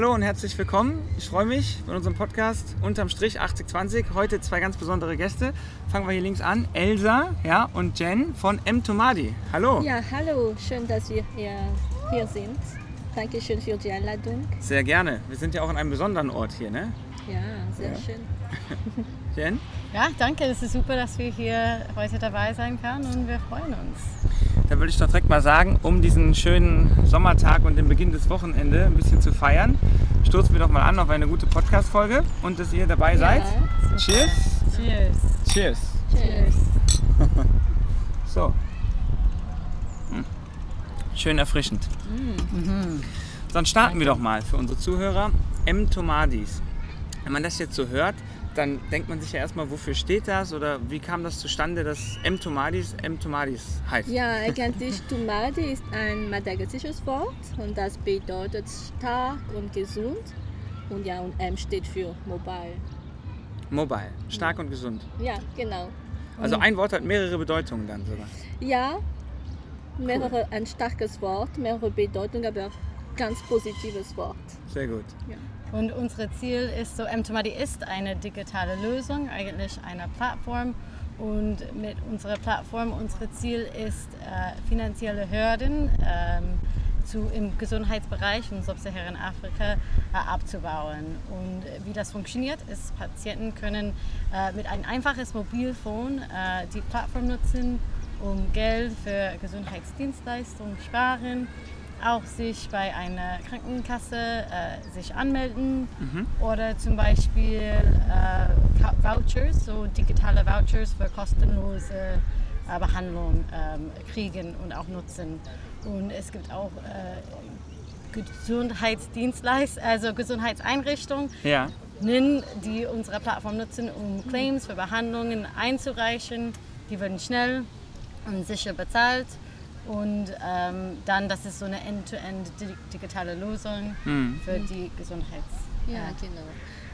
hallo und herzlich willkommen. Ich freue mich von unserem Podcast Unterm Strich 8020. Heute zwei ganz besondere Gäste. Fangen wir hier links an. Elsa ja, und Jen von M. Tomadi. Hallo. Ja, hallo. Schön, dass wir hier, hier sind. Dankeschön für die Einladung. Sehr gerne. Wir sind ja auch an einem besonderen Ort hier, ne? Ja, sehr ja. schön. Jen? Ja, danke. Es ist super, dass wir hier heute dabei sein können und wir freuen uns. Dann würde ich doch direkt mal sagen, um diesen schönen Sommertag und den Beginn des Wochenende ein bisschen zu feiern, stoßen wir doch mal an auf eine gute Podcast-Folge und dass ihr dabei seid. Ja, Cheers! Cheers! Cheers! Cheers! so. Hm. Schön erfrischend. Mhm. Dann starten wir doch mal für unsere Zuhörer. M. Tomadis. Wenn man das jetzt so hört, dann denkt man sich ja erstmal, wofür steht das oder wie kam das zustande, dass M. Tomadis M. Tomadis heißt? Ja, eigentlich Tomadi ist ein madagassisches Wort und das bedeutet stark und gesund und ja, und M steht für mobile. Mobile, stark ja. und gesund. Ja, genau. Also ein Wort hat mehrere Bedeutungen dann sogar. Ja, mehrere, cool. ein starkes Wort, mehrere Bedeutungen, aber ganz positives Wort. Sehr gut. Ja. Und unser Ziel ist so, M2Madi ist eine digitale Lösung, eigentlich eine Plattform. Und mit unserer Plattform, unser Ziel ist, äh, finanzielle Hürden ähm, zu, im Gesundheitsbereich in Sub-Saharan-Afrika äh, abzubauen. Und wie das funktioniert, ist, Patienten können äh, mit einem einfaches Mobilfon äh, die Plattform nutzen, um Geld für Gesundheitsdienstleistungen sparen auch sich bei einer Krankenkasse äh, sich anmelden mhm. oder zum Beispiel äh, Vouchers, so digitale Vouchers für kostenlose äh, Behandlung ähm, kriegen und auch nutzen. Und es gibt auch äh, Gesundheitsdienstleister, also Gesundheitseinrichtungen, ja. die unsere Plattform nutzen, um Claims für Behandlungen einzureichen. Die werden schnell und sicher bezahlt. Und ähm, dann, das ist so eine end-to-end -end digitale Lösung mhm. für die Gesundheits. Ja, äh, genau.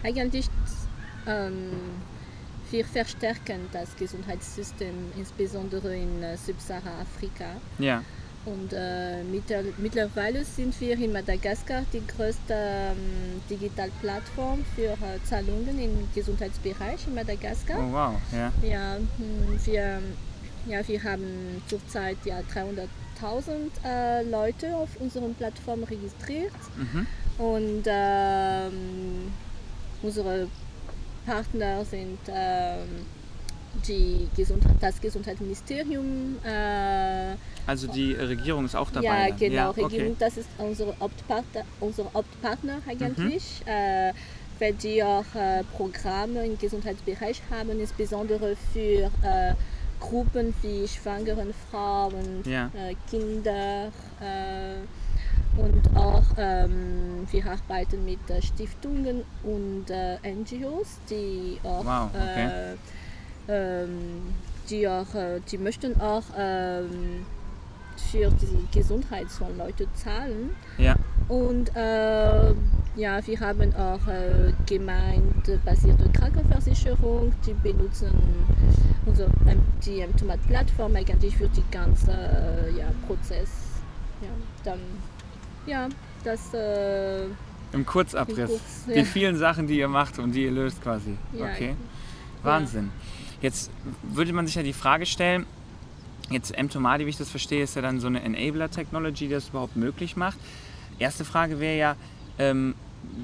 Eigentlich ähm, wir verstärken das Gesundheitssystem, insbesondere in äh, Subsahara-Afrika. Ja. Und äh, mittlerweile sind wir in Madagaskar die größte ähm, Digitalplattform für äh, Zahlungen im Gesundheitsbereich in Madagaskar. Oh wow, ja. Ja, hm, wir ja, wir haben zurzeit ja 300.000 äh, Leute auf unserer Plattform registriert mhm. und ähm, unsere Partner sind ähm, die Gesundheit, das Gesundheitsministerium. Äh, also die Regierung ist auch dabei. Ja, genau, ja, okay. Regierung, das ist unsere Hauptpartner, unser Hauptpartner eigentlich. Mhm. Äh, weil die auch äh, Programme im Gesundheitsbereich haben, insbesondere für äh, Gruppen wie schwangeren Frauen, ja. äh, Kinder äh, und auch ähm, wir arbeiten mit äh, Stiftungen und äh, NGOs, die auch, wow, okay. Äh, ähm, die auch, äh, die möchten auch ähm, für die Gesundheit von Leuten zahlen. Ja. Und ja, wir haben auch äh, gemeindebasierte Krankenversicherung, die benutzen unsere, die Tomat-Plattform eigentlich für die ganze äh, ja, Prozess. Ja, dann, ja, das. Äh, Im Kurzabriss. Kurz, ja. Die vielen Sachen, die ihr macht und die ihr löst quasi. Ja, okay. Wahnsinn. Jetzt würde man sich ja die Frage stellen, Jetzt M-Tomadi, wie ich das verstehe, ist ja dann so eine Enabler-Technology, die das überhaupt möglich macht. Erste Frage wäre ja, ähm,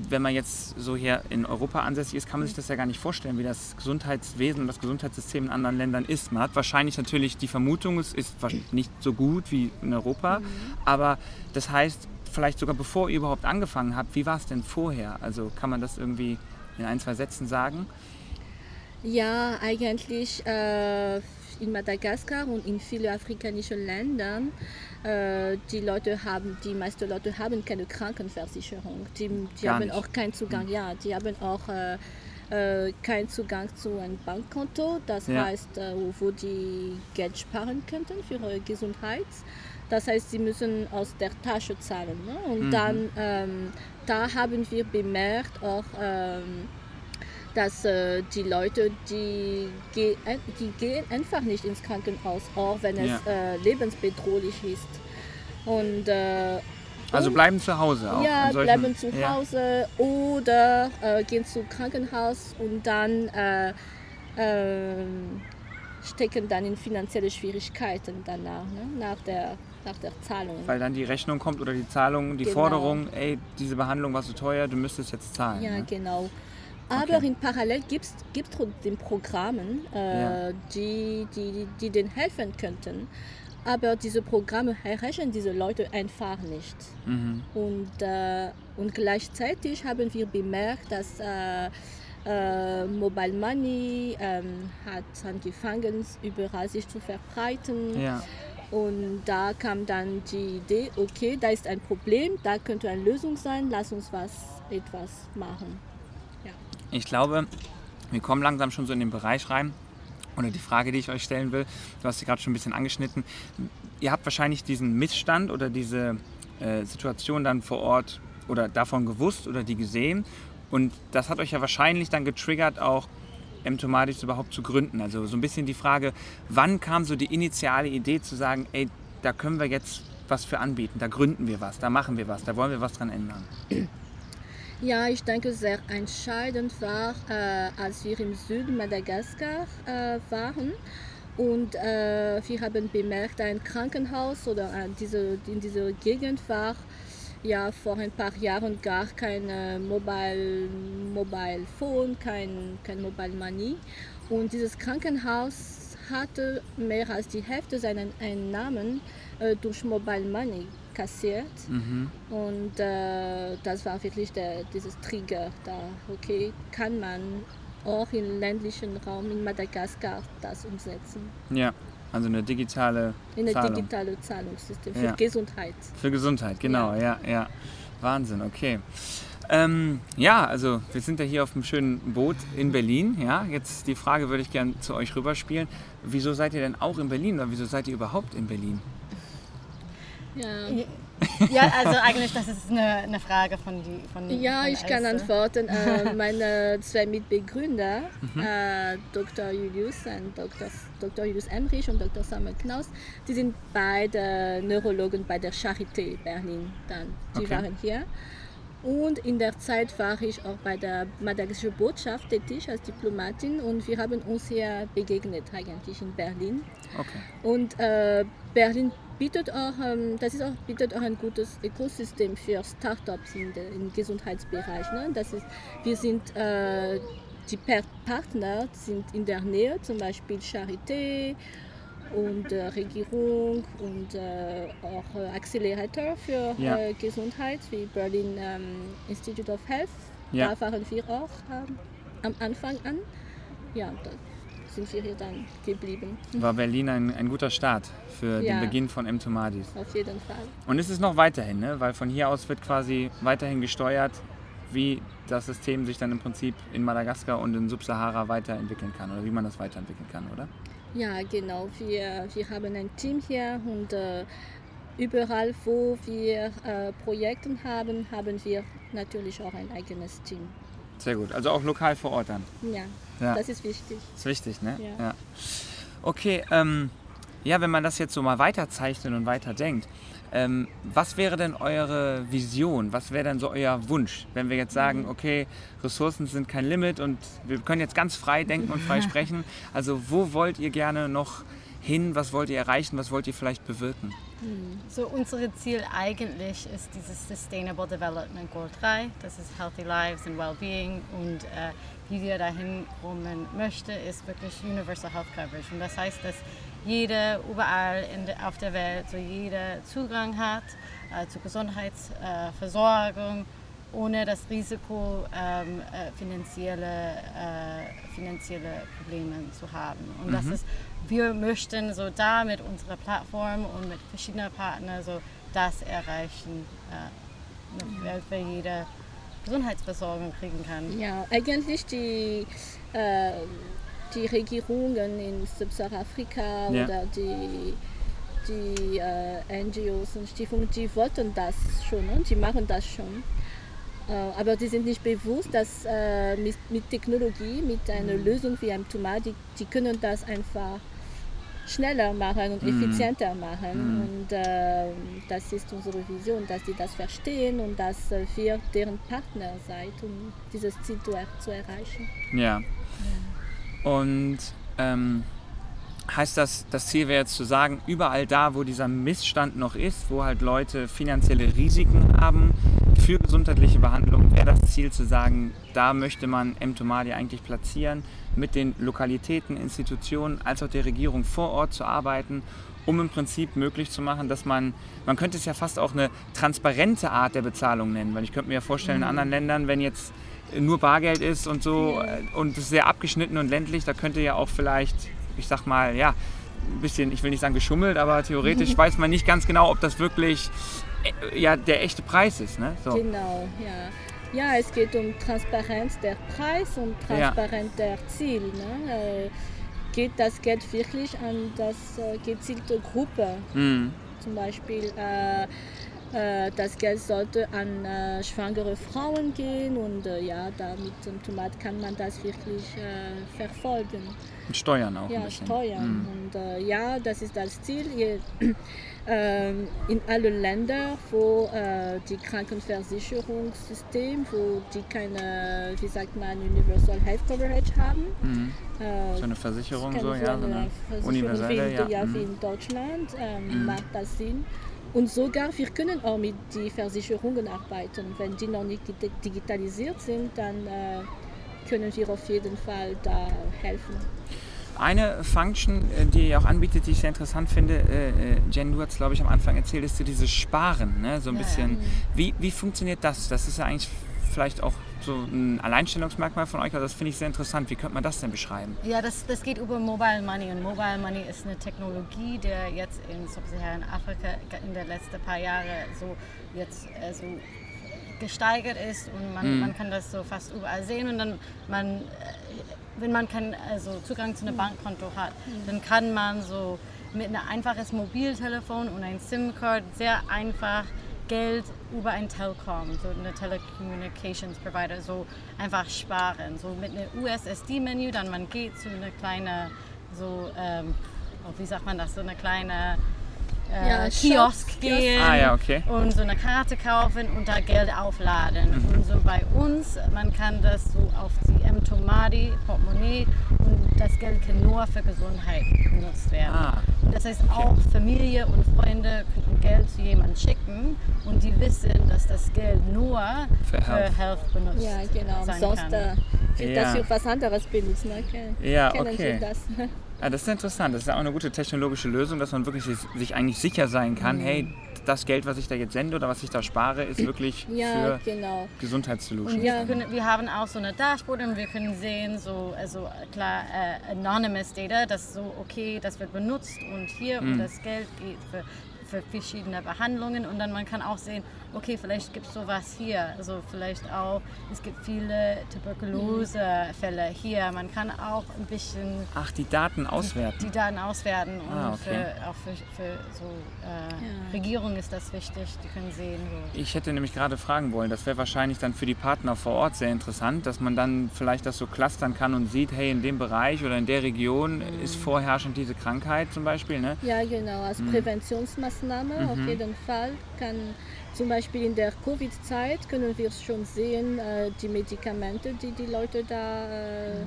wenn man jetzt so hier in Europa ansässig ist, kann man sich das ja gar nicht vorstellen, wie das Gesundheitswesen und das Gesundheitssystem in anderen Ländern ist. Man hat wahrscheinlich natürlich die Vermutung, es ist nicht so gut wie in Europa, mhm. aber das heißt, vielleicht sogar bevor ihr überhaupt angefangen habt, wie war es denn vorher? Also kann man das irgendwie in ein, zwei Sätzen sagen? Ja, eigentlich äh, in Madagaskar und in vielen afrikanischen Ländern äh, die Leute haben, die meisten Leute haben keine Krankenversicherung. Die, die haben nicht. auch keinen Zugang, mhm. ja, die haben auch äh, äh, keinen Zugang zu einem Bankkonto. Das ja. heißt, äh, wo die Geld sparen könnten für ihre Gesundheit. Das heißt, sie müssen aus der Tasche zahlen. Ne? Und mhm. dann, ähm, da haben wir bemerkt auch, ähm, dass äh, die Leute, die, ge die gehen einfach nicht ins Krankenhaus, auch wenn es ja. äh, lebensbedrohlich ist. Und, äh, Also bleiben zu Hause auch. Ja, solchen- bleiben zu ja. Hause oder äh, gehen zum Krankenhaus und dann äh, ähm, stecken dann in finanzielle Schwierigkeiten danach, ne? nach, der, nach der Zahlung. Weil dann die Rechnung kommt oder die Zahlung, die Genau. Forderung, ey, diese Behandlung war so teuer, du müsstest jetzt zahlen. Ja, ne? genau. Aber Okay. in Parallel gibt es trotzdem Programme, äh, Ja. die, die, die denen helfen könnten. Aber diese Programme erreichen diese Leute einfach nicht. Mhm. Und, äh, und gleichzeitig haben wir bemerkt, dass äh, äh, Mobile Money ähm, hat angefangen, überall sich zu verbreiten. Ja. Und da kam dann die Idee, okay, da ist ein Problem, da könnte eine Lösung sein, lass uns was, etwas machen. Ich glaube, wir kommen langsam schon so in den Bereich rein. Oder die Frage, die ich euch stellen will, du hast sie gerade schon ein bisschen angeschnitten. Ihr habt wahrscheinlich diesen Missstand oder diese äh, Situation dann vor Ort oder davon gewusst oder die gesehen. Und das hat euch ja wahrscheinlich dann getriggert, auch M-Tomatis überhaupt zu gründen. Also so ein bisschen die Frage, wann kam so die initiale Idee zu sagen, ey, da können wir jetzt was für anbieten, da gründen wir was, da machen wir was, da wollen wir was dran ändern. Ja, ich denke, sehr entscheidend war, äh, als wir im Süden Madagaskar äh, waren. Und äh, wir haben bemerkt, ein Krankenhaus oder äh, diese, in dieser Gegend war ja vor ein paar Jahren gar kein äh, Mobile, Mobile Phone, kein, kein Mobile Money. Und dieses Krankenhaus hatte mehr als die Hälfte seiner Einnahmen äh, durch Mobile Money kassiert. Mhm. Und äh, das war wirklich der, dieses Trigger da. Okay, kann man auch im ländlichen Raum in Madagaskar das umsetzen? Ja, also eine digitale In ein Zahlung. digitales Zahlungssystem für Ja. Gesundheit. Für Gesundheit, genau, ja, ja. Wahnsinn, okay. Ähm, ja, also wir sind ja hier auf einem schönen Boot in Berlin. Ja, jetzt die Frage würde ich gerne zu euch rüberspielen. Wieso seid ihr denn auch in Berlin oder wieso seid ihr überhaupt in Berlin? Ja. Ja, also eigentlich, das ist eine, eine Frage von die von Ja, von ich kann antworten. Äh, meine zwei Mitbegründer, Mhm. äh, Dr. Julius und Dr. Dr. Julius Emrich und Dr. Samuel Knaus, die sind beide Neurologen bei der Charité Berlin. Dann. Die Okay. waren hier. Und in der Zeit war ich auch bei der madagaskarischen Botschaft tätig als Diplomatin und wir haben uns hier begegnet eigentlich in Berlin. Okay. Und äh, Berlin bietet auch, ähm, das ist auch, bietet auch ein gutes Ökosystem für Startups im Gesundheitsbereich. Ne? Das ist, wir sind, äh, die Partner sind in der Nähe, zum Beispiel Charité und äh, Regierung und äh, auch äh, Accelerator für Ja. äh, Gesundheit wie Berlin ähm, Institute of Health. Ja. Da waren wir auch ähm, am Anfang an. Ja, da sind wir hier dann geblieben. War Berlin ein, ein guter Start für Ja. den Beginn von M-Tomatis. Auf jeden Fall. Und ist es noch weiterhin, ne? weil von hier aus wird quasi weiterhin gesteuert, wie das System sich dann im Prinzip in Madagaskar und in Subsahara weiterentwickeln kann oder wie man das weiterentwickeln kann, oder? Ja, genau. Wir, wir haben ein Team hier und äh, überall, wo wir äh, Projekte haben, haben wir natürlich auch ein eigenes Team. Sehr gut. Also auch lokal vor Ort dann. Ja, Ja. das ist wichtig. Ist wichtig, ne? Ja. Okay, ähm, ja, wenn man das jetzt so mal weiterzeichnet und weiterdenkt, ähm, was wäre denn eure Vision? Was wäre denn so euer Wunsch, wenn wir jetzt sagen, okay, Ressourcen sind kein Limit und wir können jetzt ganz frei denken und frei sprechen. Also wo wollt ihr gerne noch hin? Was wollt ihr erreichen? Was wollt ihr vielleicht bewirken? So unser Ziel eigentlich ist dieses Sustainable Development Goal 3, das ist Healthy Lives and Wellbeing. Und äh, wie wir dahin kommen möchte, ist wirklich Universal Health Coverage. Und das heißt, dass jeder überall der, auf der Welt so jeder Zugang hat äh, zu Gesundheitsversorgung ohne das Risiko ähm, äh, finanzielle, äh, finanzielle Probleme zu haben. Und das ist, wir möchten so da mit unserer Plattform und mit verschiedenen Partnern so das erreichen, äh, eine Welt, wo jeder Gesundheitsversorgung kriegen kann. Ja, eigentlich die, äh, die Regierungen in Subsahara-Afrika Ja. oder die, die äh, NGOs und Stiftungen, die wollten das schon, ne? die machen das schon. Äh, aber die sind nicht bewusst, dass äh, mit, mit Technologie, mit einer Lösung wie einem Tomat, die, die können das einfach schneller machen und mhm. effizienter machen. Mhm. Und äh, das ist unsere Vision, dass sie das verstehen und dass äh, wir deren Partner seid, um dieses Ziel zu, er zu erreichen. Ja. ja. Und ähm, heißt das, das Ziel wäre jetzt zu sagen, überall da, wo dieser Missstand noch ist, wo halt Leute finanzielle Risiken haben für gesundheitliche Behandlung, wäre das Ziel zu sagen, da möchte man Mtomadi eigentlich platzieren, mit den Lokalitäten, Institutionen als auch der Regierung vor Ort zu arbeiten, um im Prinzip möglich zu machen, dass man, man könnte es ja fast auch eine transparente Art der Bezahlung nennen, weil ich könnte mir ja vorstellen, in mhm. anderen Ländern, wenn jetzt nur Bargeld ist und so äh, und es sehr abgeschnitten und ländlich, da könnte ja auch vielleicht ich sag mal, ja, ein bisschen, ich will nicht sagen geschummelt, aber theoretisch weiß man nicht ganz genau, ob das wirklich äh, ja, der echte Preis ist. Ne? So. Genau, ja. Ja, es geht um Transparenz der Preis und Transparenz ja. der Ziel. Ne? Äh, geht das Geld wirklich an das äh, gezielte Gruppe? Mhm. Zum Beispiel äh, äh, das Geld sollte an äh, schwangere Frauen gehen und äh, ja, damit dem Tomat kann man das wirklich äh, verfolgen. Und steuern auch. Ja, steuern. Mhm. Und äh, ja, das ist das Ziel. Ähm, in allen Ländern, wo äh, die Krankenversicherungssystem, wo die keine, wie sagt man, Universal Health Coverage haben. Mhm. so eine Versicherung, so, ja, so eine universelle, ja. ja, wie mhm. in Deutschland, mhm. macht das Sinn. Und sogar wir können auch mit den Versicherungen arbeiten. Wenn die noch nicht digitalisiert sind, dann äh, können wir auf jeden Fall da helfen. Eine Function, äh, die ihr auch anbietet, die ich sehr interessant finde, äh, äh Jen, du hast glaube ich am Anfang erzählt, ist so dieses Sparen, ne? so ein ja, bisschen. Ja. Wie, wie funktioniert das? Das ist ja eigentlich vielleicht auch so ein Alleinstellungsmerkmal von euch. Also das finde ich sehr interessant. Wie könnte man das denn beschreiben? Ja, das, das geht über Mobile Money. Und Mobile Money ist eine Technologie, der jetzt in Sub-Saharan Afrika in den letzten paar Jahren so jetzt äh, so gesteigert ist und man, mm. man kann das so fast überall sehen und dann man äh, wenn man keinen also Zugang zu einem Bankkonto hat, mhm. dann kann man so mit einem einfaches Mobiltelefon und ein SIM-Card sehr einfach Geld über ein Telcom, so eine Telecommunications Provider, so einfach sparen. So mit einem USSD-Menü, dann man geht zu einer kleinen, so, ähm, oh, wie sagt man das, so eine kleine äh, ja, Kiosk gehen ah, ja, okay. und so eine Karte kaufen und da Geld aufladen. Mhm. Und so bei uns, man kann das so auf die M-Tomadi Portemonnaie und das Geld kann nur für Gesundheit genutzt werden. Ah, das heißt okay. auch Familie und Freunde können Geld zu jemandem schicken und die wissen, dass das Geld nur für, für Health. Health benutzt Ja, genau. Sein Sonst kann. Äh, wird ja. das für was anderes benutzt. Ne? Ja, Kennen okay. Sie das? Ja, das ist interessant. Das ist ja auch eine gute technologische Lösung, dass man wirklich sich eigentlich sicher sein kann, mhm. hey, das Geld, was ich da jetzt sende oder was ich da spare, ist wirklich ja, für genau. Gesundheitssolutions. Und wir, können, wir haben auch so eine Dashboard und wir können sehen, so also klar äh, anonymous Data, das so okay, das wird benutzt und hier mhm. und das Geld geht für für verschiedene Behandlungen und dann man kann auch sehen, okay, vielleicht gibt es sowas hier. Also vielleicht auch, es gibt viele Tuberkulosefälle hier. Man kann auch ein bisschen... Ach, die Daten auswerten. Die, die Daten auswerten und ah, okay. für, auch für, für so äh, ja. Regierung ist das wichtig, die können sehen. So. Ich hätte nämlich gerade fragen wollen, das wäre wahrscheinlich dann für die Partner vor Ort sehr interessant, dass man dann vielleicht das so clustern kann und sieht, hey, in dem Bereich oder in der Region mhm. ist vorherrschend diese Krankheit zum Beispiel. Ne? Ja, genau, als mhm. Präventionsmaßnahme Maßnahme. Mhm. Auf jeden Fall kann zum Beispiel in der Covid-Zeit können wir schon sehen, äh, die Medikamente, die die Leute da äh,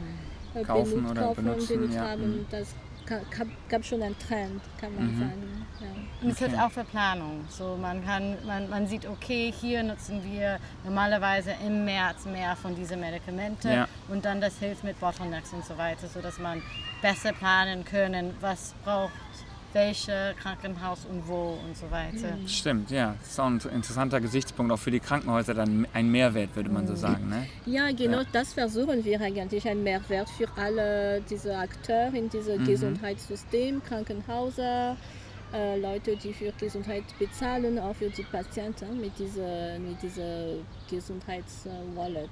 mhm. kaufen, benut, kaufen benutzen, und benutzt ja. haben. Mhm. Das gab, gab schon einen Trend, kann man mhm. sagen. Ja. Und es okay. ist auch für Planung. So, man, kann, man, man sieht, okay, hier nutzen wir normalerweise im März mehr von diesen Medikamenten ja. und dann das hilft mit Bottlenecks und so weiter, sodass man besser planen können, was braucht welche Krankenhaus und wo und so weiter. Mhm. Stimmt, ja. Das ist auch ein interessanter Gesichtspunkt, auch für die Krankenhäuser dann ein Mehrwert, würde man so mhm. sagen. Ne? Ja, genau, ja. das versuchen wir eigentlich, ein Mehrwert für alle diese Akteure in diesem mhm. Gesundheitssystem, Krankenhäuser, äh, Leute, die für Gesundheit bezahlen, auch für die Patienten mit dieser, mit dieser Gesundheitswallet.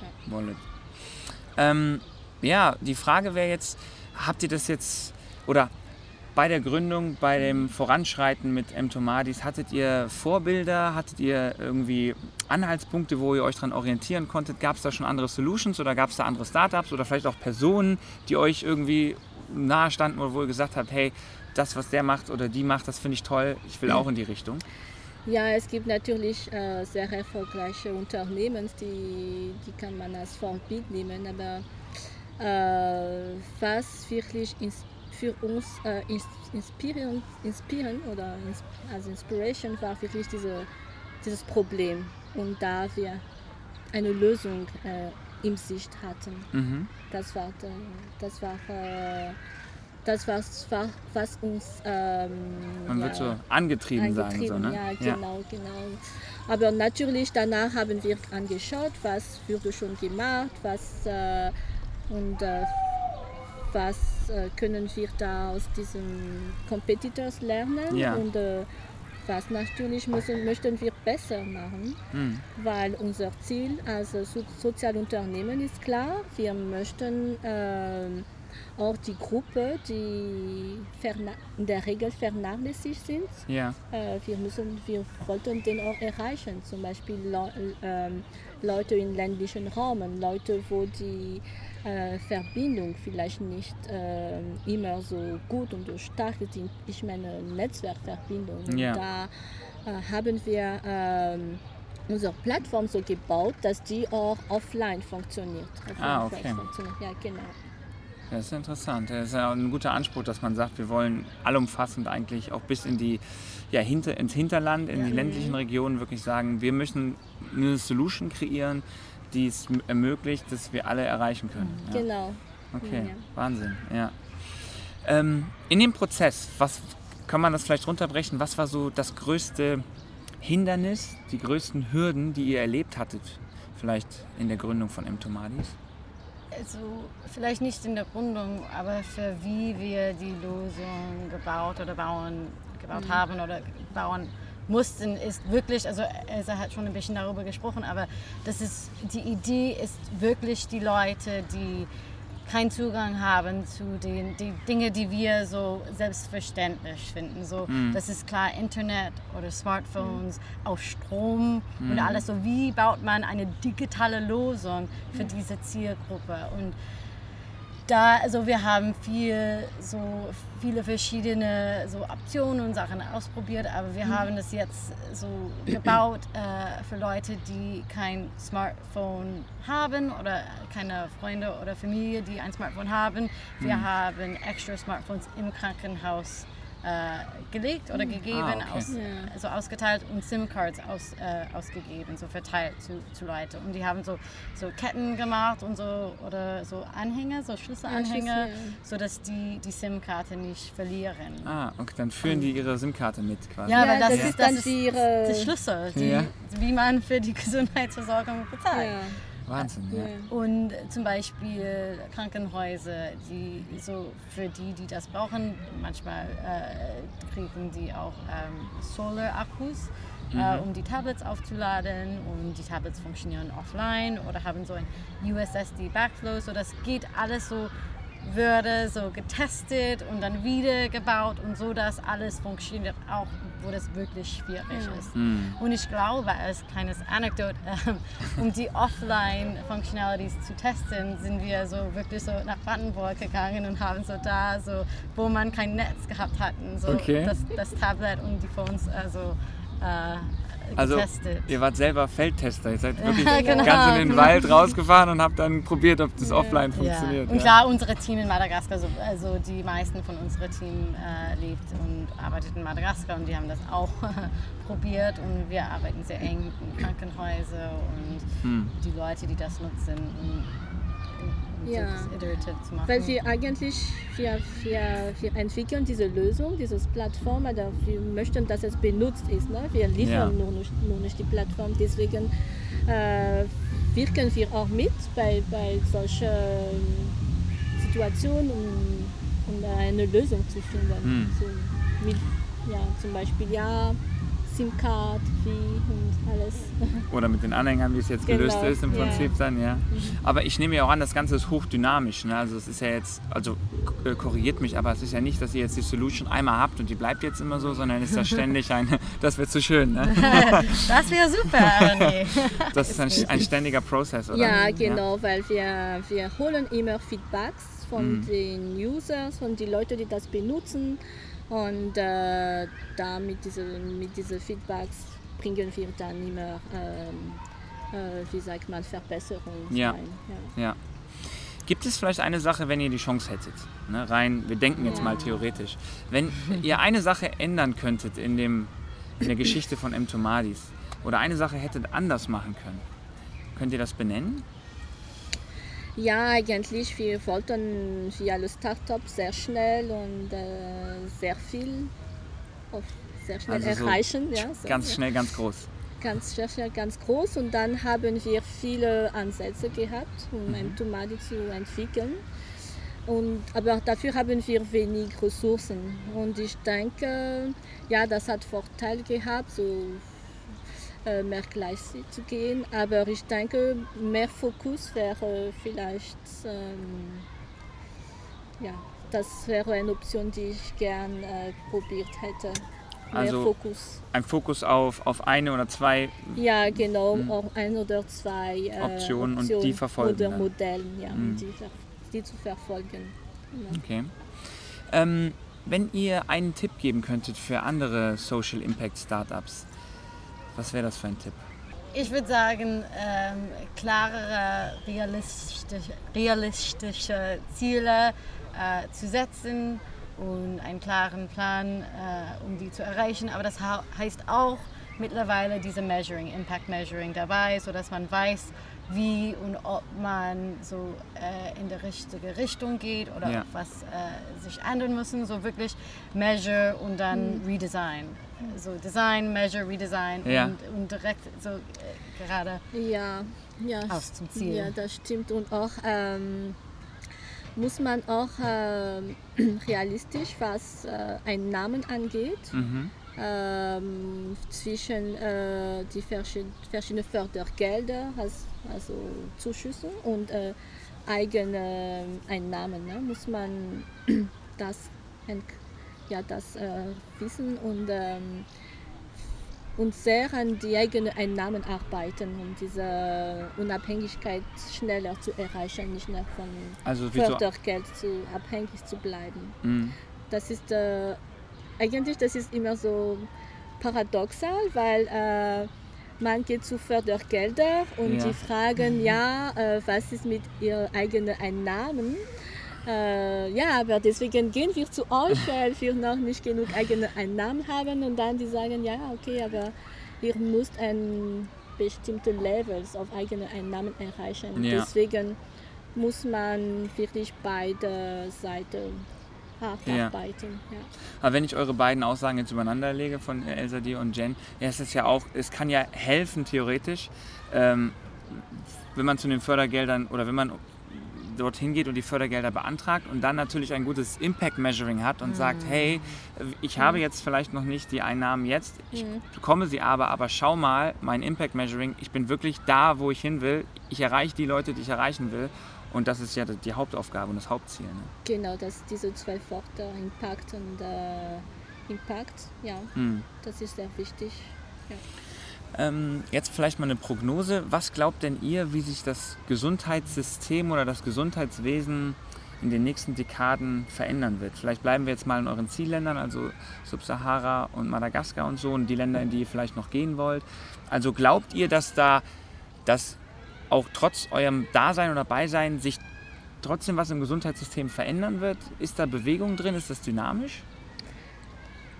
Ja. Wallet. Ähm, ja, die Frage wäre jetzt, habt ihr das jetzt, oder bei der Gründung, bei dem Voranschreiten mit M-Tomadis, hattet ihr Vorbilder, hattet ihr irgendwie Anhaltspunkte, wo ihr euch daran orientieren konntet? Gab es da schon andere Solutions oder gab es da andere Startups oder vielleicht auch Personen, die euch irgendwie nahe standen oder wo ihr gesagt habt, hey, das, was der macht oder die macht, das finde ich toll, ich will auch in die Richtung? Ja, es gibt natürlich äh, sehr erfolgreiche Unternehmen, die, die kann man als Vorbild nehmen, aber äh, was wirklich für uns äh, inspirieren, inspirieren oder als Inspiration war wirklich diese, dieses Problem und da wir eine Lösung äh, im Sicht hatten. Mhm. Das war, das war äh, das was, was uns ähm, man ja, wird so angetrieben, angetrieben sagen so, ne? ja genau ja. genau aber natürlich danach haben wir angeschaut was wurde schon gemacht was äh, und äh, was äh, können wir da aus diesen Competitors lernen ja. und äh, was natürlich müssen, möchten wir besser machen, mhm. weil unser Ziel als so Sozialunternehmen ist klar, wir möchten ähm, auch die Gruppe, die in der Regel vernachlässigt sind. Ja. Äh, wir, müssen, wir wollten den auch erreichen, zum Beispiel Le äh, Leute in ländlichen Räumen, Leute, wo die äh, Verbindung vielleicht nicht äh, immer so gut und so stark sind. Ich meine Netzwerkverbindung. Ja. Da äh, haben wir ähm, unsere Plattform so gebaut, dass die auch offline funktioniert. ah, okay. Funktioniert. Ja, genau. Das ist interessant. Das ist ja ein guter Anspruch, dass man sagt, wir wollen allumfassend eigentlich auch bis in die, ja, hinter, ins Hinterland, in ja. die ländlichen Regionen wirklich sagen, wir müssen eine Solution kreieren, die es ermöglicht, dass wir alle erreichen können. Ja. Genau. Okay, ja. Wahnsinn, ja. Ähm, in dem Prozess, was kann man das vielleicht runterbrechen? Was war so das größte Hindernis, die größten Hürden, die ihr erlebt hattet, vielleicht in der Gründung von M-Tomadis? Also vielleicht nicht in der Gründung, aber für wie wir die Lösung gebaut oder bauen, gebaut mhm. haben oder bauen mussten, ist wirklich, also Elsa hat schon ein bisschen darüber gesprochen, aber das ist, die Idee ist wirklich die Leute, die keinen Zugang haben zu den die Dinge, die wir so selbstverständlich finden. So, mm. das ist klar Internet oder Smartphones, mm. auch Strom mm. und alles. So, wie baut man eine digitale Lösung für diese Zielgruppe? Und da, also wir haben viel, so viele verschiedene so Optionen und Sachen ausprobiert, aber wir mhm. haben das jetzt so gebaut äh, für Leute, die kein Smartphone haben oder keine Freunde oder Familie, die ein Smartphone haben. Wir mhm. haben extra Smartphones im Krankenhaus gelegt oder hm. gegeben, ah, okay. aus, ja. also ausgeteilt und SIM-Cards aus, äh, ausgegeben, so verteilt zu, zu Leuten. Und die haben so, so Ketten gemacht und so oder so Anhänger, so Schlüsselanhänger, ja, sodass die die SIM-Karte nicht verlieren. Ah, okay, dann führen die ihre SIM-Karte mit quasi. Ja, aber das, ist, das ist ihre... die Schlüssel, die, wie man für die Gesundheitsversorgung bezahlt. Wahnsinn, ja. Und zum Beispiel Krankenhäuser, die so für die, die das brauchen, manchmal äh, kriegen die auch ähm, Solar-Akkus, äh, mhm. äh, um die Tablets aufzuladen und die Tablets funktionieren offline oder haben so ein USSD Backflow, so das geht alles so würde so getestet und dann wieder gebaut und so, dass alles funktioniert, auch wo das wirklich schwierig ja. ist. Mhm. Und ich glaube, als kleines Anekdote, äh, um die Offline-Functionalities zu testen, sind wir so wirklich so nach Brandenburg gegangen und haben so da, so, wo man kein Netz gehabt hatten, so okay. das, das Tablet und die Phones, also äh, also, getestet. Ihr wart selber Feldtester. Ihr seid wirklich genau. ganz in den Wald rausgefahren und habt dann probiert, ob das offline ja. funktioniert. Und klar, unsere Team in Madagaskar, also die meisten von unserem Team äh, lebt und arbeitet in Madagaskar und die haben das auch probiert und wir arbeiten sehr eng mit Krankenhäusern und hm. die Leute, die das nutzen. Und, ja, weil wir eigentlich, wir, wir, wir entwickeln diese Lösung, diese Plattform, aber wir möchten, dass es benutzt ist. Ne? Wir liefern ja. nur, nicht, nur nicht die Plattform, deswegen äh, wirken wir auch mit bei, bei solchen Situationen, um, um eine Lösung zu finden. Hm. So, mit, ja, zum Beispiel, ja, SIM-Card, wie und alles. Oder mit den Anhängern, wie es jetzt gelöst Genau, ist im ja. Prinzip dann, ja. Aber ich nehme ja auch an, das Ganze ist hochdynamisch. Ne? Also es ist ja jetzt, also äh, korrigiert mich, aber es ist ja nicht, dass ihr jetzt die Solution einmal habt und die bleibt jetzt immer so, sondern es ist ja ständig ein, das wird zu schön. Ne? Das wäre super, René. Das ist ein, ein ständiger Prozess, oder? Ja, genau, weil wir, wir holen immer Feedbacks von Mhm. den Users, von den Leuten, die das benutzen. Und äh, da mit diesen mit diese Feedbacks bringen wir dann immer, ähm, äh, wie sagt man, Verbesserungen Ja. rein. Ja. Ja. Gibt es vielleicht eine Sache, wenn ihr die Chance hättet? Ne, rein, wir denken jetzt mal theoretisch. Wenn ihr eine Sache ändern könntet in, dem, in der Geschichte von M. Tomadis oder eine Sache hättet anders machen können, könnt ihr das benennen? Ja, eigentlich, wir wollten wie alle Startups sehr schnell und äh, sehr viel sehr schnell Also so erreichen. Ja, so, Ganz ja. schnell, ganz groß. ganz schnell ganz groß und dann haben wir viele Ansätze gehabt, um Mhm. ein Tomate zu entwickeln. Und, aber dafür haben wir wenig Ressourcen. Und ich denke, ja, das hat Vorteil gehabt, so mehr gleichzeitig zu gehen. Aber ich denke, mehr Fokus wäre vielleicht, ähm, ja, das wäre eine Option, die ich gern äh, probiert hätte. Mehr Also Fokus. Ein Fokus auf, auf eine oder zwei. Ja, genau, auch ein oder zwei äh, Optionen und die verfolgen Oder dann. Modellen, ja, und die, die zu verfolgen. Ja. Okay. Ähm, wenn ihr einen Tipp geben könntet für andere Social Impact Startups, was wäre das für ein Tipp? Ich würde sagen, ähm, klarere, realistische, realistische Ziele äh, zu setzen und einen klaren Plan, äh, um die zu erreichen. Aber das heißt auch mittlerweile diese Measuring, Impact Measuring dabei, sodass man weiß, wie und ob man so äh, in die richtige Richtung geht oder Ja. ob was äh, sich ändern müssen. So wirklich Measure und dann Redesign. So Design, Measure, Redesign Ja. und, und direkt so äh, gerade Ja, ja, Aus zum Ziel. ja, das stimmt. Und auch ähm, muss man auch ähm, realistisch, was äh, einen Namen angeht, Mhm. ähm, zwischen äh, die verschiedenen verschiedene Fördergelder, als- also Zuschüsse und äh, eigene Einnahmen, ne, muss man das, ent- ja, das äh, wissen und, ähm, und sehr an die eigenen Einnahmen arbeiten, um diese Unabhängigkeit schneller zu erreichen, nicht mehr von Also wie so. Fördergeld zu, abhängig zu bleiben Mhm. das ist äh, eigentlich das ist immer so paradoxal, weil äh, man geht zu Fördergelder und Ja. die fragen, ja, äh, was ist mit ihren eigenen Einnahmen? Äh, ja, aber deswegen gehen wir zu euch, weil wir noch nicht genug eigene Einnahmen haben und dann die sagen, ja, okay, aber ihr müsst ein bestimmte Levels auf eigene Einnahmen erreichen. Ja. Deswegen muss man wirklich beide Seiten hart Ja. arbeiten. Ja. Aber wenn ich eure beiden Aussagen jetzt übereinander lege von Elsa Dir und Jen, ja, es ist ja auch, es kann ja helfen theoretisch, ähm, wenn man zu den Fördergeldern oder wenn man dorthin geht und die Fördergelder beantragt und dann natürlich ein gutes Impact Measuring hat und sagt, hey, ich habe jetzt vielleicht noch nicht die Einnahmen jetzt, ich bekomme sie aber, aber schau mal, mein Impact Measuring, ich bin wirklich da, wo ich hin will, ich erreiche die Leute, die ich erreichen will und das ist ja die Hauptaufgabe und das Hauptziel. Ne? Genau, dass diese zwei Worte, Impact und äh, Impact, ja, Hm. das ist sehr wichtig. Ähm, jetzt vielleicht mal eine Prognose. Was glaubt denn ihr, wie sich das Gesundheitssystem oder das Gesundheitswesen in den nächsten Dekaden verändern wird? Vielleicht bleiben wir jetzt mal in euren Zielländern, also Subsahara und Madagaskar und so, und die Länder, in die ihr vielleicht noch gehen wollt. Also glaubt ihr, dass da das auch trotz eurem Dasein oder Beisein sich trotzdem was im Gesundheitssystem verändern wird? Ist da Bewegung drin? Ist das dynamisch?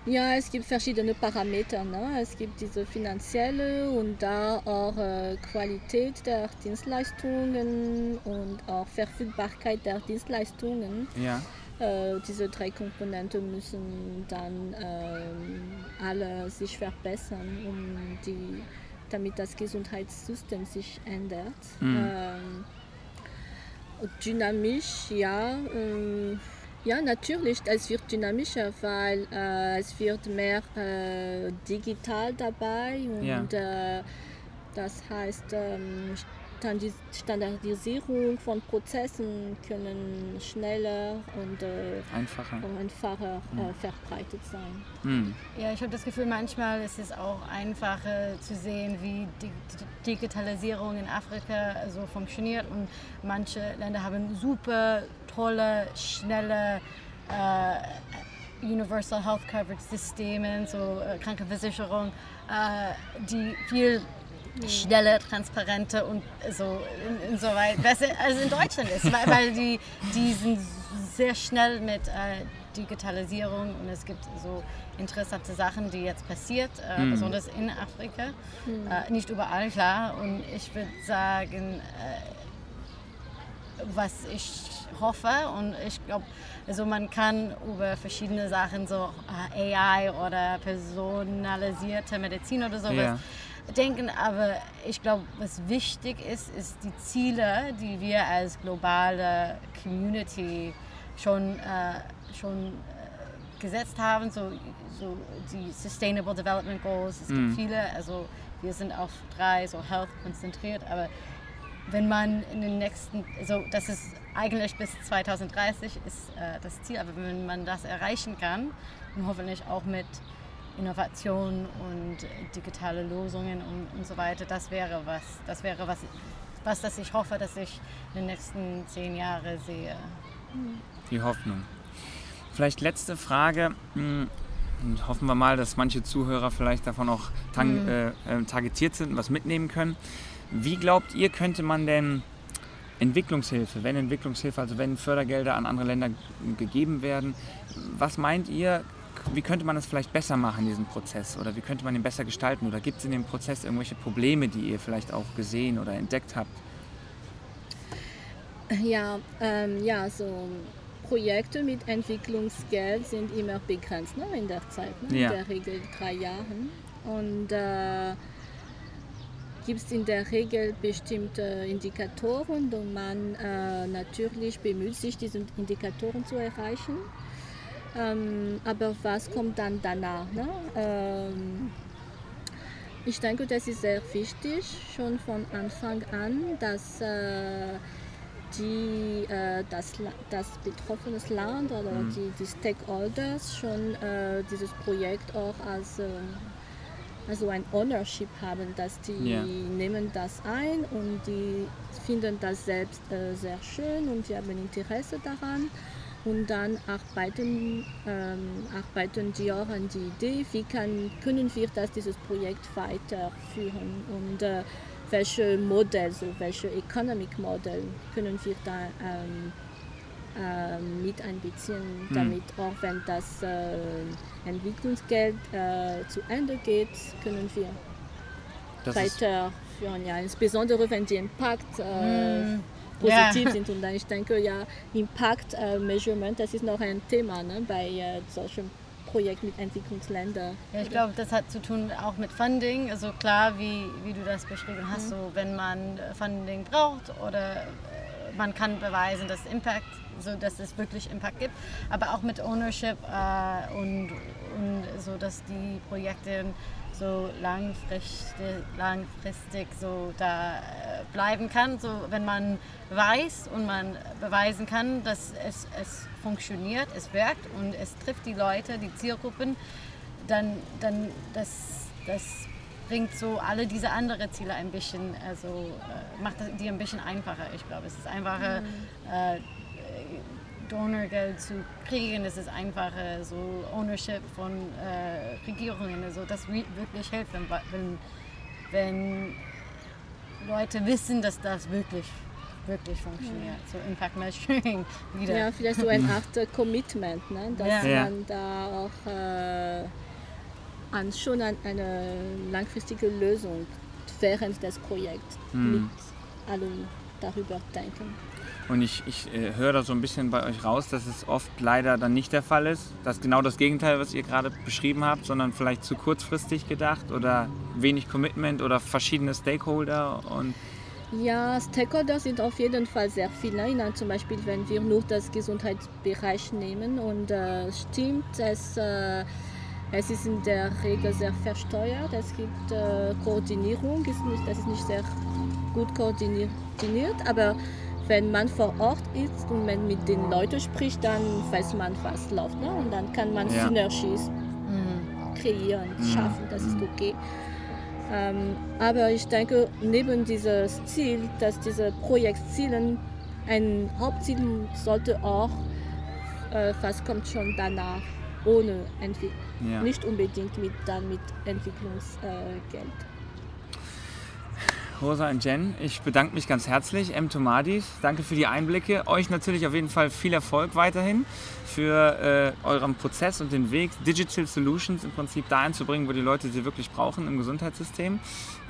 Ja, es gibt verschiedene Parameter. Ne? Es gibt diese finanzielle und da auch äh, Qualität der Dienstleistungen und auch Verfügbarkeit der Dienstleistungen. Ja. Äh, diese drei Komponenten müssen dann ähm, alle sich verbessern, um die, damit das Gesundheitssystem sich ändert. Mhm. Ähm, dynamisch, ja. Ja, natürlich, es wird dynamischer, weil äh, es wird mehr äh, digital dabei und Ja. äh, das heißt, ähm, Standardisierung von Prozessen können schneller und äh, Einfacher. auch einfacher äh, verbreitet sein. Hm. Ja, ich habe das Gefühl, manchmal ist es auch einfacher zu sehen, wie die die Digitalisierung in Afrika so funktioniert. Und manche Länder haben super tolle, schnelle äh, Universal Health Coverage Systeme, so äh, Krankenversicherung, äh, die viel schneller, transparenter und so insoweit besser als in Deutschland ist, weil, weil die, die sind sehr schnell mit äh, Digitalisierung und es gibt so interessante Sachen, die jetzt passiert, äh, besonders in Afrika. Äh, nicht überall, klar. Und ich würde sagen, äh, was ich hoffe. Und ich glaube, also man kann über verschiedene Sachen, so äh, AI oder personalisierte Medizin oder sowas, Ja. denken, aber ich glaube, was wichtig ist, ist die Ziele, die wir als globale Community schon, äh, schon äh, gesetzt haben, so, so die Sustainable Development Goals. Es gibt viele, also wir sind auf drei, so Health konzentriert, aber wenn man in den nächsten, also das ist eigentlich bis 2030 ist äh, das Ziel, aber wenn man das erreichen kann und hoffentlich auch mit Innovation und digitale Lösungen und, und so weiter, das wäre was, das wäre was, was das ich hoffe, dass ich in den nächsten zehn Jahren sehe. Die Hoffnung. Vielleicht letzte Frage. hm, Und hoffen wir mal, dass manche Zuhörer vielleicht davon auch tang, äh, äh, targetiert sind und was mitnehmen können. Wie glaubt ihr, könnte man denn Entwicklungshilfe, wenn Entwicklungshilfe, also wenn Fördergelder an andere Länder gegeben werden, was meint ihr, wie könnte man das vielleicht besser machen, diesen Prozess? Oder wie könnte man ihn besser gestalten? Oder gibt es in dem Prozess irgendwelche Probleme, die ihr vielleicht auch gesehen oder entdeckt habt? Ja, ähm, ja, so Projekte mit Entwicklungsgeld sind immer begrenzt ne, in der Zeit, ne? Ja. in der Regel drei Jahren. Und äh, gibt es in der Regel bestimmte Indikatoren und man äh, natürlich bemüht sich, diese Indikatoren zu erreichen. Ähm, aber was kommt dann danach? Ne? Ähm, ich denke, das ist sehr wichtig, schon von Anfang an, dass äh, die, äh, das, das betroffene Land oder die, die Stakeholders schon äh, dieses Projekt auch als äh, also ein Ownership haben, dass die Ja. nehmen das ein und die finden das selbst äh, sehr schön und die haben Interesse daran und dann arbeiten, ähm, arbeiten die auch an die Idee, wie kann, können wir das, dieses Projekt weiterführen und äh, welche Modell, so welche Economic Model können wir da ähm, ähm, mit einbeziehen, damit auch wenn das äh, Entwicklungsgeld äh, zu Ende geht, können wir Das ist, weiterführen. Ja, insbesondere wenn die Impact äh, Mm, positiv ja. sind. Und dann ich denke, ja, Impact äh, Measurement, das ist noch ein Thema ne, bei äh, solchen Projekten mit Entwicklungsländern. Ja, ich glaube, das hat zu tun auch mit Funding. Also klar, wie, wie du das beschrieben hast, so wenn man äh, Funding braucht oder äh, man kann beweisen, dass Impact, so dass es wirklich Impact gibt, aber auch mit Ownership äh, und, und so, dass die Projekte so langfristig, langfristig so da äh, bleiben kann. So, wenn man weiß und man beweisen kann, dass es, es funktioniert, es wirkt und es trifft die Leute, die Zielgruppen, dann, dann das, das bringt so alle diese anderen Ziele ein bisschen, also äh, macht das- die ein bisschen einfacher. Ich glaube, es ist einfacher, äh, Donorgeld zu kriegen, es ist einfacher, so Ownership von äh, Regierungen, also das wi- wirklich hilft, wenn, wenn, Leute wissen, dass das wirklich, wirklich funktioniert. So Impact Measuring wieder. Ja, vielleicht so eine Art äh, Commitment, ne? dass Ja. Ja. man da auch äh, an, schon an eine langfristige Lösung während des Projekts mit allen darüber denken. Und ich, ich äh, höre da so ein bisschen bei euch raus, dass es oft leider dann nicht der Fall ist. Dass genau das Gegenteil, was ihr gerade beschrieben habt, sondern vielleicht zu kurzfristig gedacht oder wenig Commitment oder verschiedene Stakeholder. Und Ja, Stakeholder sind auf jeden Fall sehr viele. Ne? Zum Beispiel, wenn wir nur das Gesundheitsbereich nehmen und äh, stimmt, es, äh, es ist in der Regel sehr versteuert. Es gibt äh, Koordinierung, ist nicht, das ist nicht sehr gut koordiniert, aber wenn man vor Ort ist und man mit den Leuten spricht, dann weiß man, was läuft. Ne? Und dann kann man ja. Synergies mhm. kreieren, mhm. schaffen, das ist mhm. okay. Ähm, aber ich denke, neben dieses Ziel, dass diese Projektziele ein Hauptziel sollte auch, äh, was kommt schon danach, ohne Entwicklung, ja. nicht unbedingt mit, dann mit Entwicklungsgeld. Rosa und Jen, ich bedanke mich ganz herzlich. M. Tomadis, danke für die Einblicke. Euch natürlich auf jeden Fall viel Erfolg weiterhin für äh, euren Prozess und den Weg, Digital Solutions im Prinzip dahin zu bringen, wo die Leute sie wirklich brauchen im Gesundheitssystem.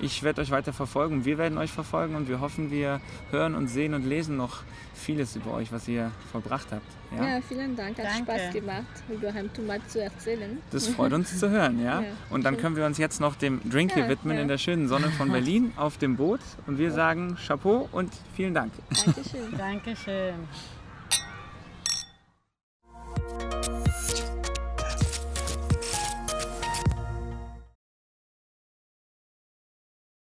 Ich werde euch weiter verfolgen, wir werden euch verfolgen und wir hoffen, wir hören und sehen und lesen noch vieles über euch, was ihr vollbracht habt. Ja, ja vielen Dank, hat Danke. Spaß gemacht, über Heimtomat zu erzählen. Das freut uns zu hören, ja? ja. Und dann können wir uns jetzt noch dem Drink hier widmen in der schönen Sonne von Berlin auf dem Boot und wir sagen Chapeau und vielen Dank. Dankeschön. Dankeschön.